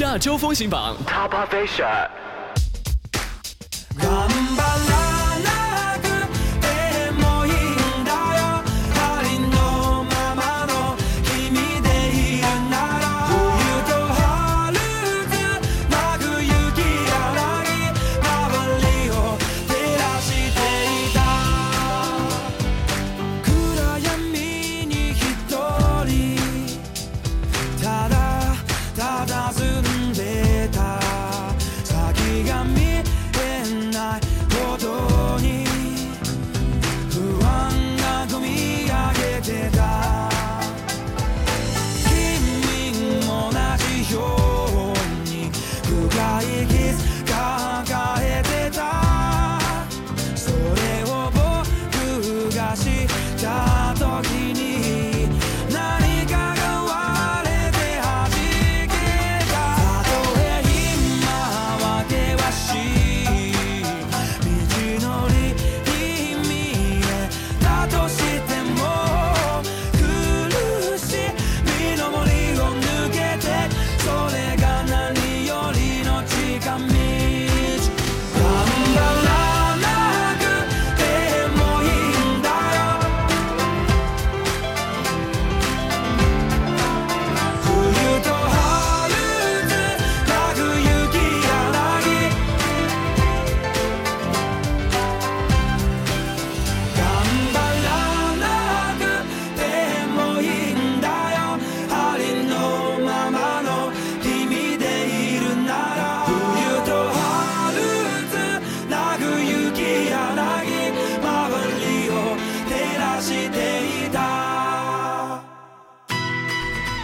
亚洲风行榜 Top Asia。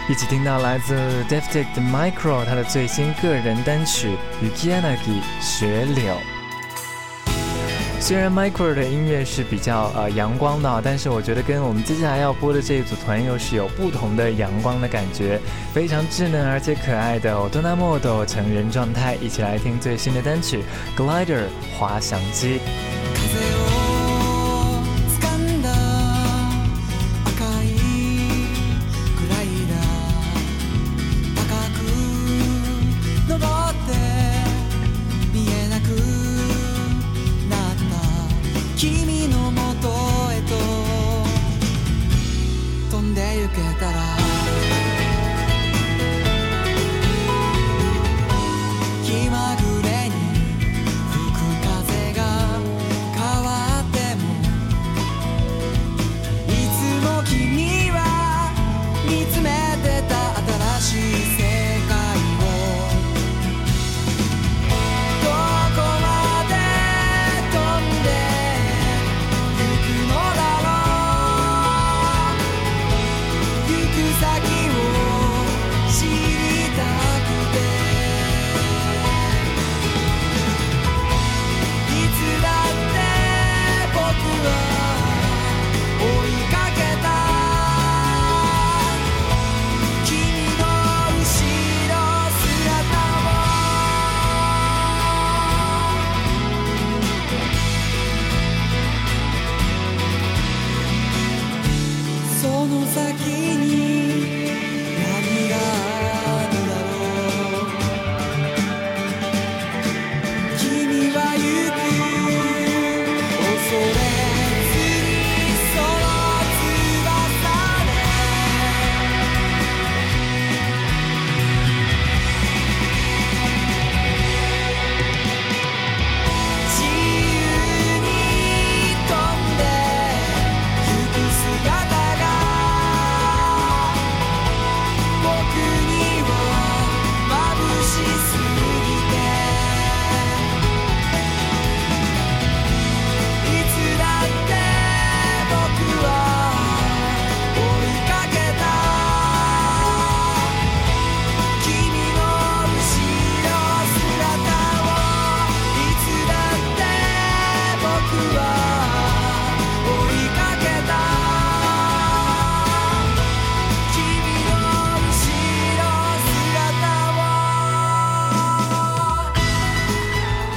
一起听到来自 Deftic 的 Micro 他的最新个人单曲《Ukianagi》雪柳。虽然 Micro 的音乐是比较呃阳光的，但是我觉得跟我们接下来要播的这一组团又是有不同的阳光的感觉，非常稚嫩而且可爱的 Otona Modo 成人状态。一起来听最新的单曲《Glider》滑翔机。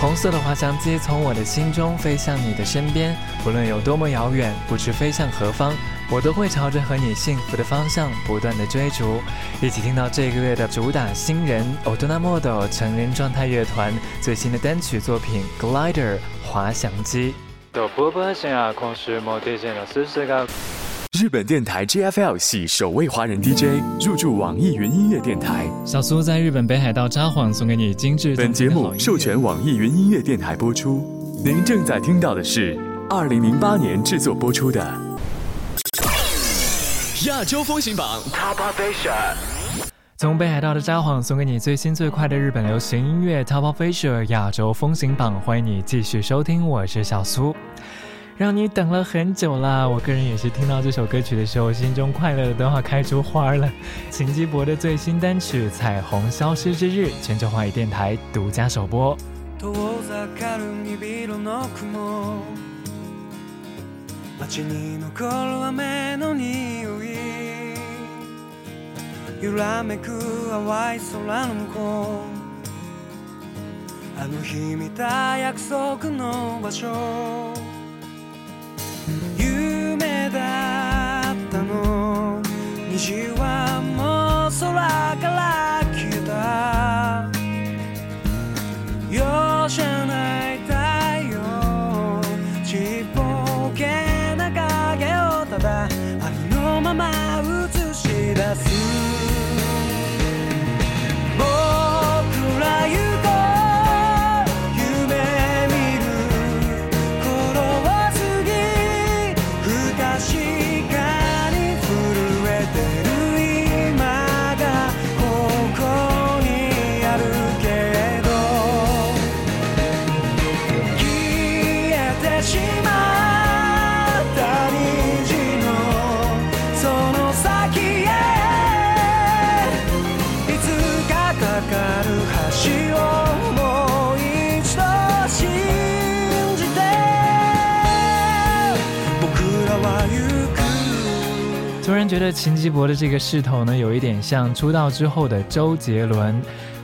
红色的滑翔机从我的心中飞向你的身边，不论有多么遥远，不知飞向何方，我都会朝着和你幸福的方向不断的追逐。一起听到这个月的主打新人 Otona Mode 成人状态乐团最新的单曲作品《Glider 滑翔机》。日本电台 GFL 系首位华人 DJ 入驻网易云音乐电台。小苏在日本北海道札幌送给你精致。本节目授权网易云音乐电台播出。您正在听到的是二零零八年制作播出的亚洲风行榜 Top of Asia。从北海道的札幌送给你最新最快的日本流行音乐 Top of Asia 亚洲风行榜，欢迎你继续收听，我是小苏。让你等了很久啦！我个人也是听到这首歌曲的时候，心中快乐的都要开出花了。秦基博的最新单曲《彩虹消失之日》，全球华语电台独家首播。虹はもう空から觉得秦基博的这个势头呢，有一点像出道之后的周杰伦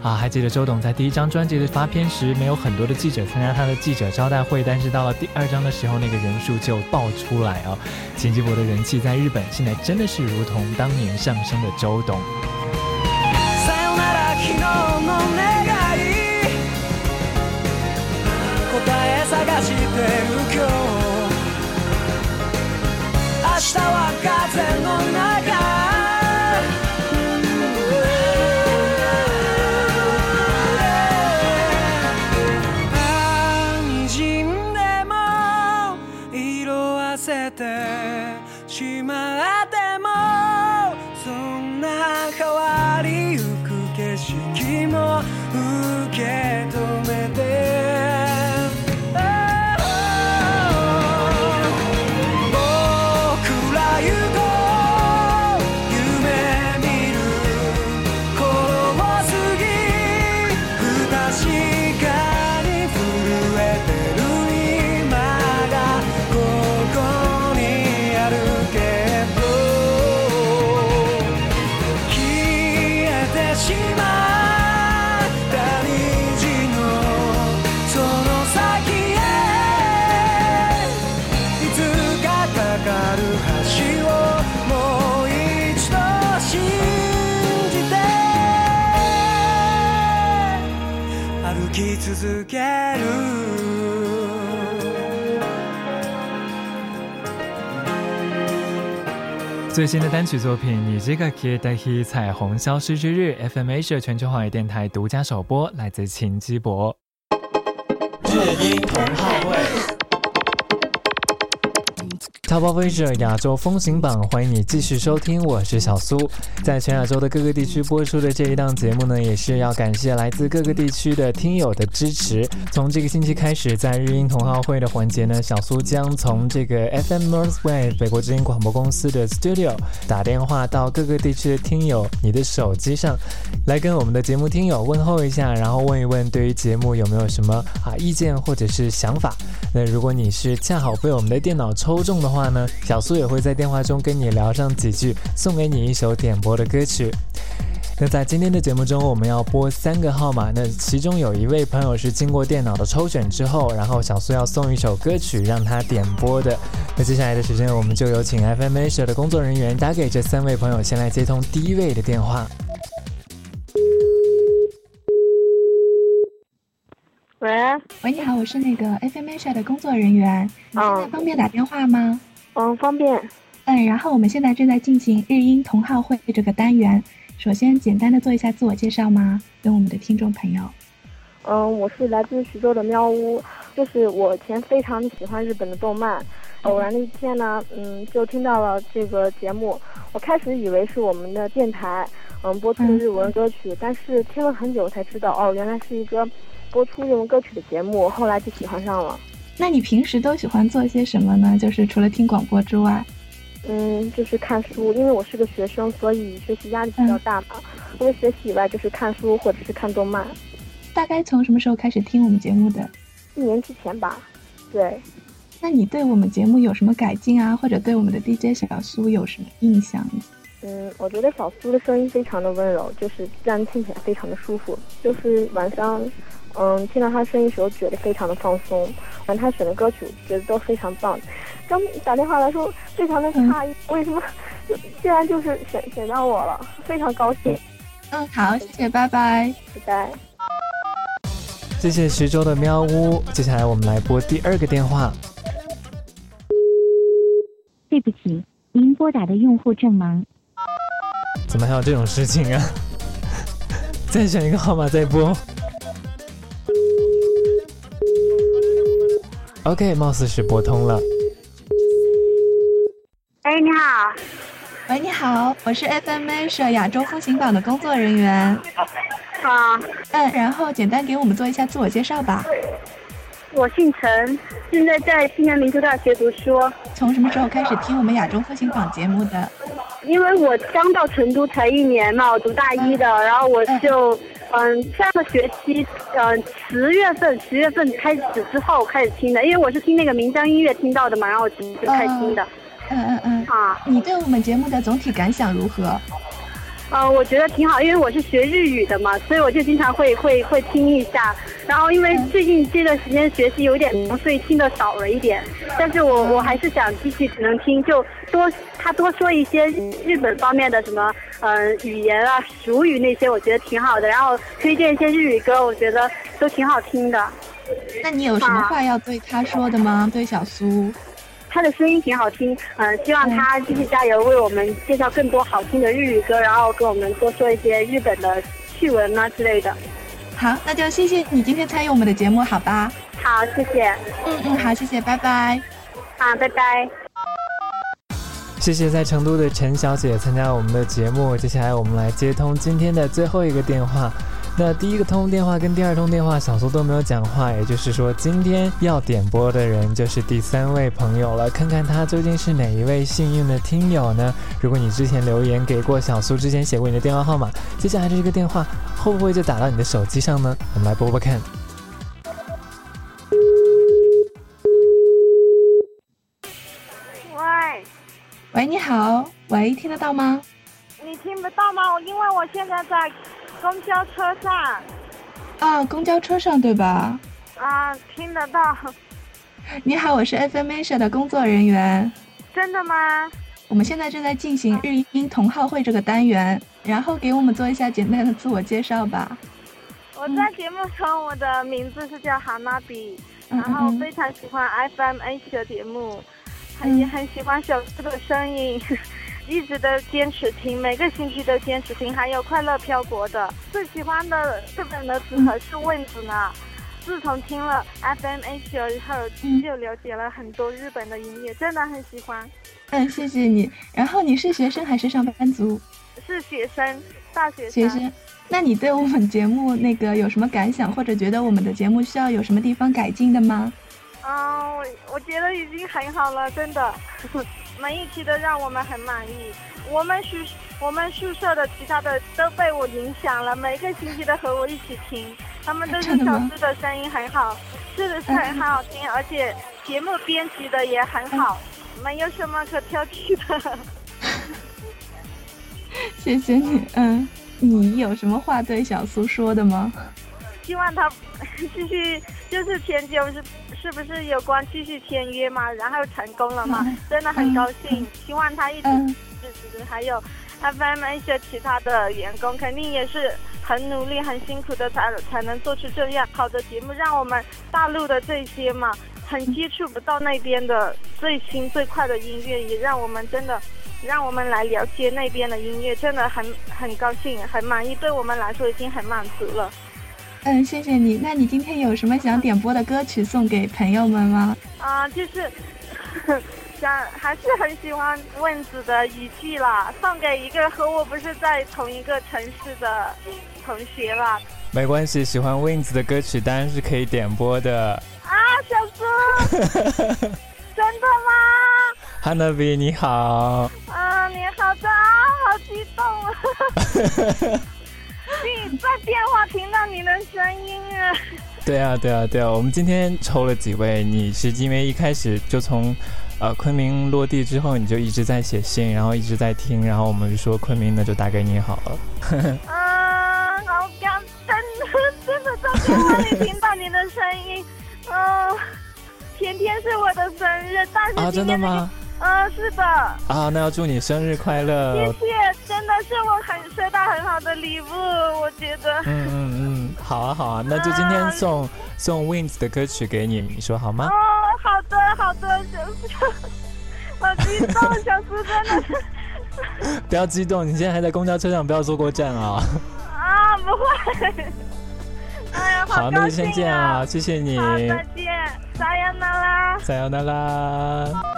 啊！还记得周董在第一张专辑的发片时，没有很多的记者参加他的记者招待会，但是到了第二张的时候，那个人数就爆出来啊！秦基博的人气在日本现在真的是如同当年上升的周董。日最新的单曲作品《你这个可以代替彩虹消失之日》，FM Asia 全球华语电台独家首播，来自秦基博。日音同好会。Top of Asia 亚洲风行榜，欢迎你继续收听，我是小苏。在全亚洲的各个地区播出的这一档节目呢，也是要感谢来自各个地区的听友的支持。从这个星期开始，在日音同好会的环节呢，小苏将从这个 FM Northway 北国之音广播公司的 Studio 打电话到各个地区的听友你的手机上，来跟我们的节目听友问候一下，然后问一问对于节目有没有什么啊意见或者是想法。那如果你是恰好被我们的电脑抽中的话，呢，小苏也会在电话中跟你聊上几句，送给你一首点播的歌曲。那在今天的节目中，我们要播三个号码，那其中有一位朋友是经过电脑的抽选之后，然后小苏要送一首歌曲让他点播的。那接下来的时间，我们就有请 FM Asia 的工作人员打给这三位朋友，先来接通第一位的电话。喂，你好，我是那个 FM Asia 的工作人员，你现在方便打电话吗？嗯，方便。嗯，然后我们现在正在进行日英同好会这个单元，首先简单的做一下自我介绍吗？跟我们的听众朋友。嗯，我是来自徐州的喵屋，就是我以前非常喜欢日本的动漫，偶然的一天呢，嗯，就听到了这个节目，我开始以为是我们的电台，嗯，播出的日文歌曲，但是听了很久才知道，哦，原来是一个。播出这种歌曲的节目，后来就喜欢上了。那你平时都喜欢做些什么呢？就是除了听广播之外，嗯，就是看书。因为我是个学生，所以学习压力比较大嘛。除了学习以外，就是看书或者是看动漫。大概从什么时候开始听我们节目的？一年之前吧。对。那你对我们节目有什么改进啊？或者对我们的 DJ 小苏有什么印象？嗯，我觉得小苏的声音非常的温柔，就是让人听起来非常的舒服。就是晚上。嗯，听到他声音时候觉得非常的放松，完他选的歌曲觉得都非常棒。刚打电话来说非常的诧异，为什么竟然就是选选到我了，非常高兴。嗯，好，谢谢，拜拜，拜拜。谢谢徐州的喵呜，接下来我们来拨第二个电话。对不起，您拨打的用户正忙。怎么还有这种事情啊？再选一个号码再拨。OK，貌似是拨通了。哎，你好。喂，你好，我是 FMA 社亚洲风行榜的工作人员。好。嗯，然后简单给我们做一下自我介绍吧。我姓陈，现在在西南民族大学读书。从什么时候开始听我们亚洲风行榜节目的？因为我刚到成都才一年嘛，我读大一的，然后我就。嗯，上个学期，嗯，十月份，十月份开始之后开始听的，因为我是听那个名江音乐听到的嘛，然后就开始听的。嗯嗯嗯。啊，你对我们节目的总体感想如何？呃，我觉得挺好，因为我是学日语的嘛，所以我就经常会会会听一下。然后因为最近这段时间学习有点忙，所以听的少了一点。但是我我还是想继续可能听，就多他多说一些日本方面的什么嗯语言啊俗语那些，我觉得挺好的。然后推荐一些日语歌，我觉得都挺好听的。那你有什么话要对他说的吗？对小苏？他的声音挺好听，嗯，希望他继续加油，为我们介绍更多好听的日语歌，然后跟我们多说一些日本的趣闻啊之类的。好，那就谢谢你今天参与我们的节目，好吧？好，谢谢。嗯嗯，好，谢谢，拜拜。好，拜拜。谢谢在成都的陈小姐参加我们的节目，接下来我们来接通今天的最后一个电话。那第一个通电话跟第二通电话，小苏都没有讲话，也就是说，今天要点播的人就是第三位朋友了。看看他究竟是哪一位幸运的听友呢？如果你之前留言给过小苏，之前写过你的电话号码，接下来这个电话会不会就打到你的手机上呢？我们来播播看。喂，喂，你好，喂，听得到吗？你听不到吗？因为我现在在。公交车上，啊，公交车上对吧？啊，听得到。你好，我是 FM Asia 的工作人员。真的吗？我们现在正在进行日英同好会这个单元，然后给我们做一下简单的自我介绍吧。我在节目中，我的名字是叫蛤蟆比，然后非常喜欢 FM Asia 节目，也很喜欢小四的声音。一直都坚持听，每个星期都坚持听，还有快乐漂泊的。最喜欢的日本的组合是问子呢。自从听了 FM H 以后，就了解了很多日本的音乐，真的很喜欢。嗯，谢谢你。然后你是学生还是上班族？是学生，大学生。学生。那你对我们节目那个有什么感想，或者觉得我们的节目需要有什么地方改进的吗？嗯，我我觉得已经很好了，真的。每一期都让我们很满意。我们宿我们宿舍的其他的都被我影响了，每个星期都和我一起听。他们都是小四的声音很好，是的是很好听，而且节目编辑的也很好，没有什么可挑剔的。谢谢你，嗯。你有什么话对小苏说的吗？希望他 继续，就是前久是是不是有关继续签约嘛？然后成功了嘛？真的很高兴，希望他一直支持。还有 FM 一些其他的员工，肯定也是很努力、很辛苦的才才能做出这样好的节目，让我们大陆的这些嘛，很接触不到那边的最新最快的音乐，也让我们真的。让我们来了解那边的音乐，真的很很高兴，很满意，对我们来说已经很满足了。嗯，谢谢你。那你今天有什么想点播的歌曲送给朋友们吗？啊，就是想还是很喜欢问子的语句啦，送给一个和我不是在同一个城市的同学啦。没关系，喜欢 Wins 的歌曲当然是可以点播的。啊，小苏，真的吗？哈娜比你好，啊，你好的，好激动啊！你在电话听到你的声音啊？对啊，对啊，对啊！我们今天抽了几位，你是因为一开始就从呃昆明落地之后，你就一直在写信，然后一直在听，然后我们就说昆明的就打给你好了。啊，好感动，真的在电话里听到你的声音。嗯，天天是我的生日，但是啊，真的吗？嗯，是的。啊，那要祝你生日快乐！谢谢，真的是我很收到很好的礼物，我觉得。嗯嗯嗯，好啊好啊，那就今天送送 Wins 的歌曲给你，你说好吗？哦，好的好的，小苏，好激动，小苏真的是。不要激动，你现在还在公交车上，不要坐过站啊。啊，不会。哎呀，好，那就先这样啊，谢谢你。再见，撒由那拉。撒由那拉。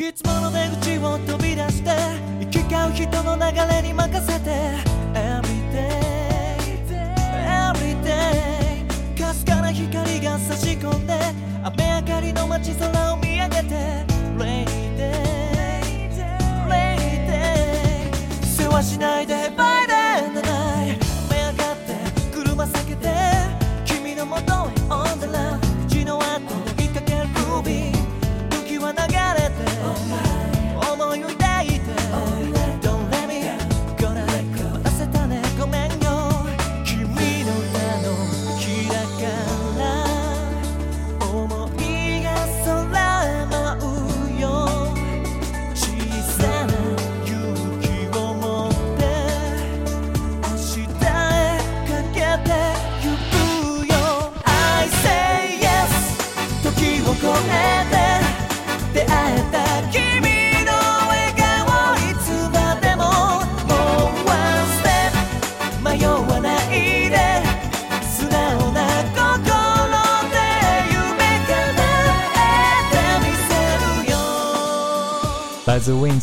いつもの出口を飛び出して行き交う人の流れに任せて Everyday Everyday かすかな光が差し込んで雨上がりの街空を見上げて Rainy day Rainy day 世話しないで By the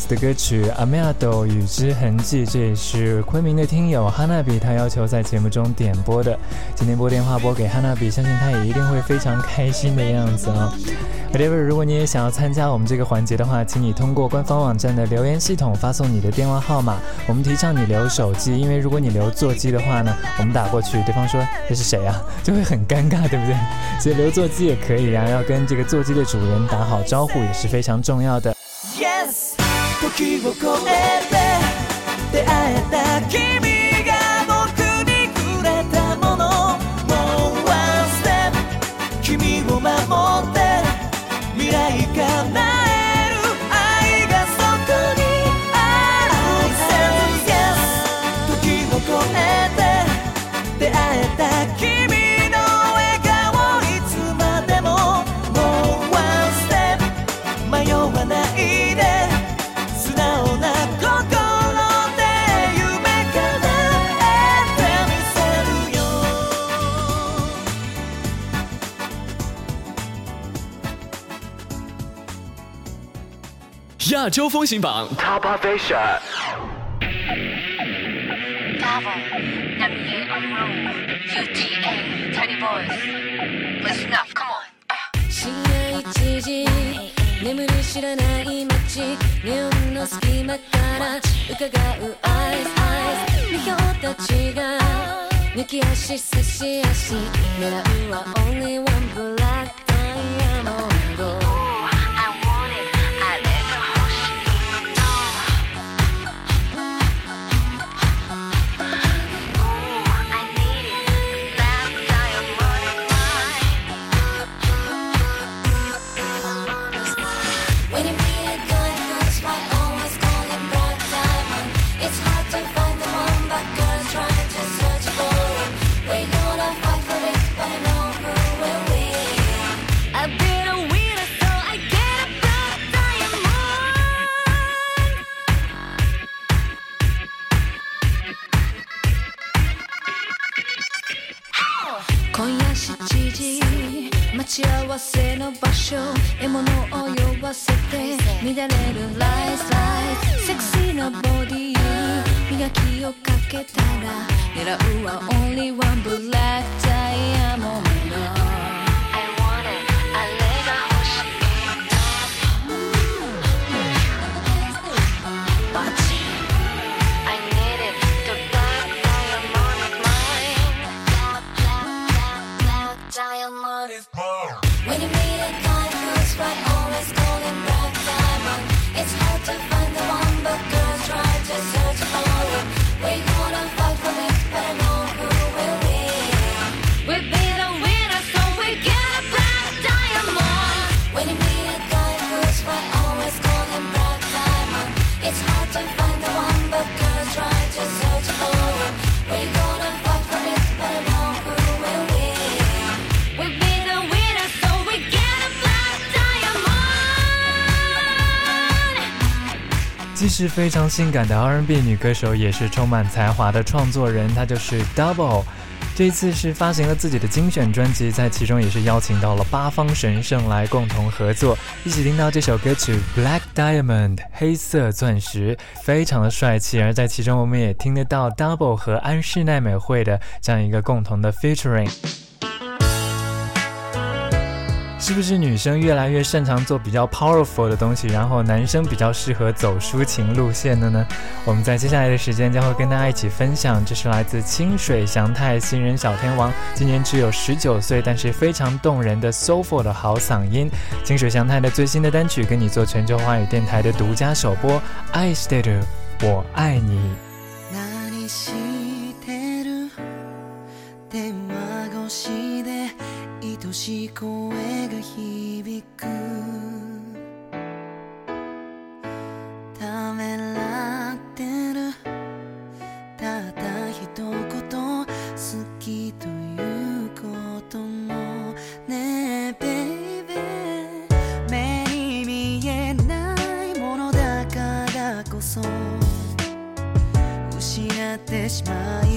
的歌曲《Amiado》雨之痕迹，这也是昆明的听友哈娜比他要求在节目中点播的。今天拨电话拨给哈娜比，相信他也一定会非常开心的样子啊。Whatever，如果你也想要参加我们这个环节的话，请你通过官方网站的留言系统发送你的电话号码。我们提倡你留手机，因为如果你留座机的话呢，我们打过去，对方说这是谁啊，就会很尴尬，对不对？所以留座机也可以啊，要跟这个座机的主人打好招呼也是非常重要的。Yes，時を超えて出会えた君亚洲风行榜 Top Asia。 Gavin, Navier on road, UTA, Teddy Boys. Listen up, come on. 深夜1時眠る知らない街ネオンの隙間から伺うアイスアイス見表たちが抜き足差し足狙うは only one black ち合わせの場所獲物を酔わせて乱れるライスライスセクシーなボディに磨きをかけたら狙うは only one black diamond 是非常性感的 R&B 女歌手，也是充满才华的创作人，她就是 Double。这次是发行了自己的精选专辑，在其中也是邀请到了八方神圣来共同合作，一起听到这首歌曲《Black Diamond》黑色钻石，非常的帅气。而在其中，我们也听得到 Double 和安室奈美惠的这样一个共同的 featuring。是不是女生越来越擅长做比较 powerful 的东西，然后男生比较适合走抒情路线的呢？我们在接下来的时间将会跟大家一起分享，这是来自清水祥太新人小天王，今年只有十九岁，但是非常动人的 soulful 的好嗓音。清水祥太的最新的单曲跟你做全球华语电台的独家首播，《爱してる我爱你》。何してる電話越しで 愛しい声が響く。ためらってる。たった一言好きということもね。えベイベー目に見えないものだからこそ。失ってしまい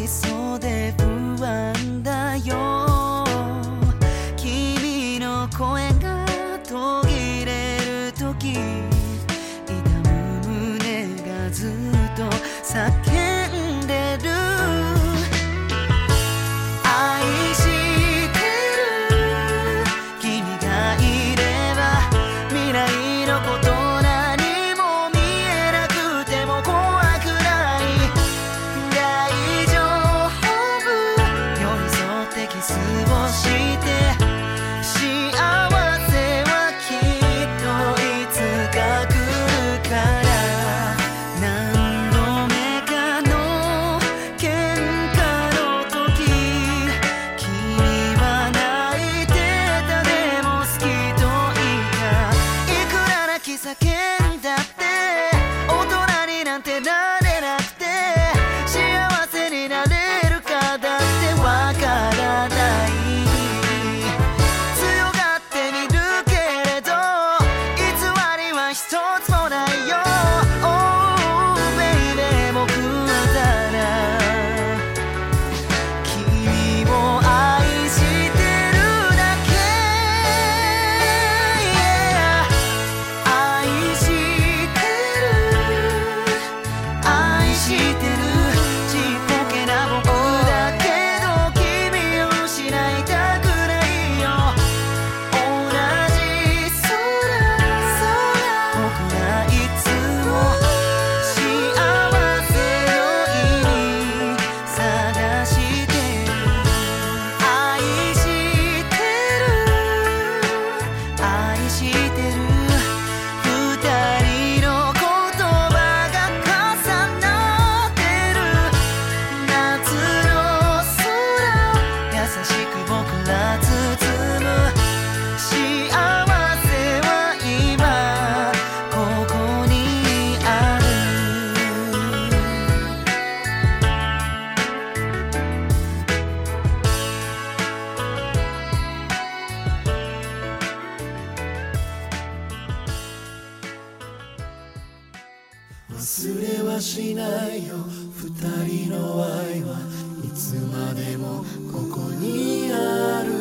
忘れはしないよ。二人の愛はいつまでもここにあるよ。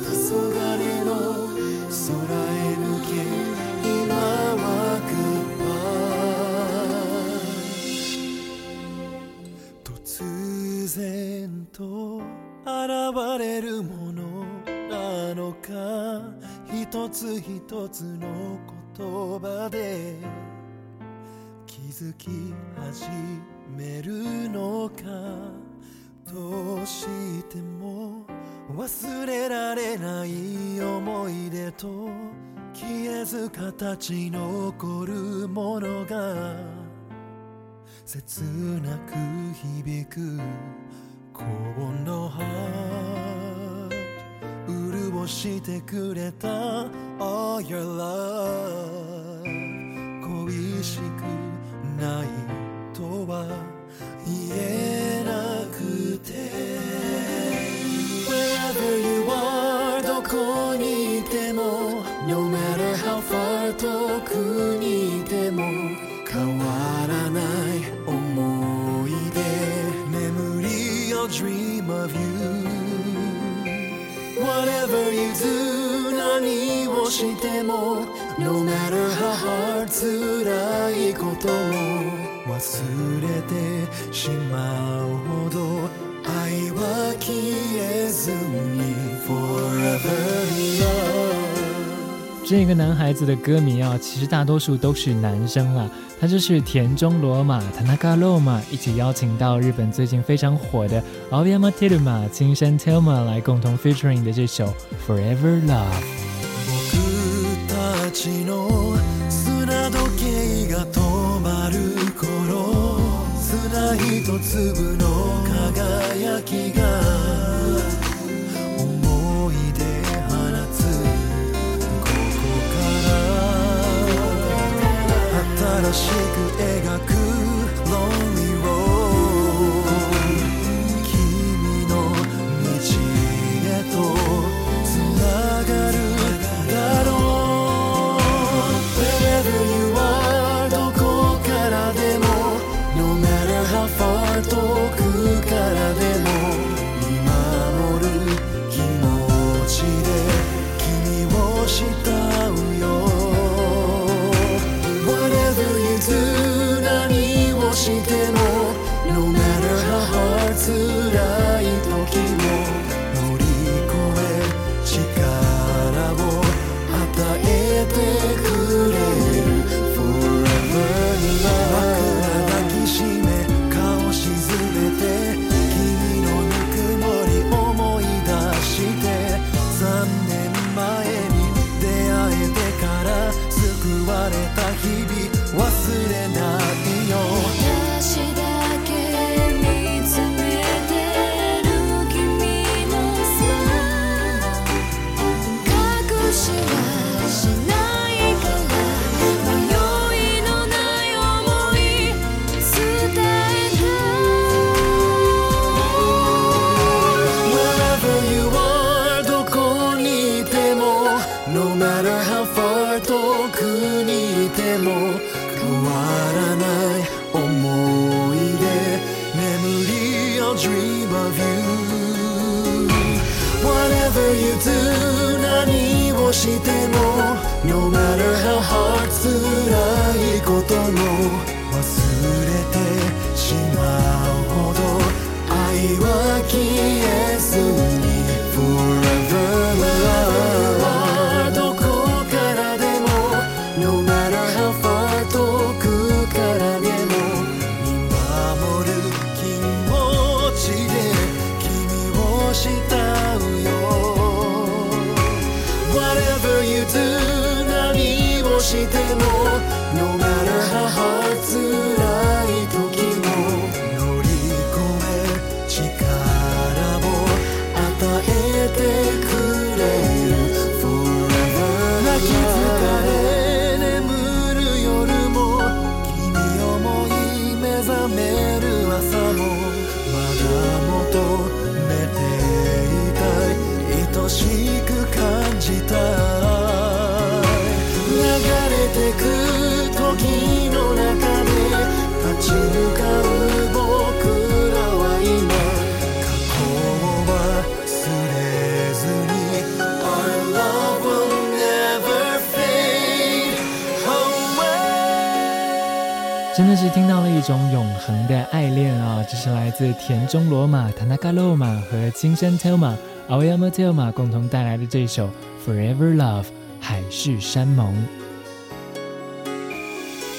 黄昏の空へ向け今はグッバ突然と現れるものなのか。一つ一つの言葉で気づき始めるのかどうしても忘れられない思い出と消えず形残るものが切なく響く高温のハート潤してくれた All your love 恋しくないとは言えなくて Wherever you are どこにいても No matter how far 遠くにいても変わらない思い出 Memory or dream of you Whatever you do 何をしても No matter how hard 辛いことも忘れてしまうほど愛は消えずに Forever love 这个男孩子的歌迷啊，其实大多数都是男生啦。他就是田中罗马 Tanaka Roma 一起邀请到日本最近非常火的 Aoyama Teruma 青山 Telma 来共同 featuring 的这首 Forever Love。 一粒の輝きが思い出放つここから新しく描く to dream of you Whatever you do 何をしても No matter how hard 辛いことも忘れてしまうほど愛は消えずに自田中罗马、Tanaka Roma 和金山 Telma、Aoyama Telma 共同带来的这首《Forever Love》海誓山盟。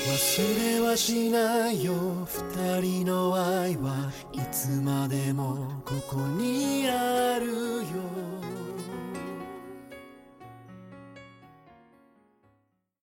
忘れはしないよ二人の愛はいつまでもここにあるよ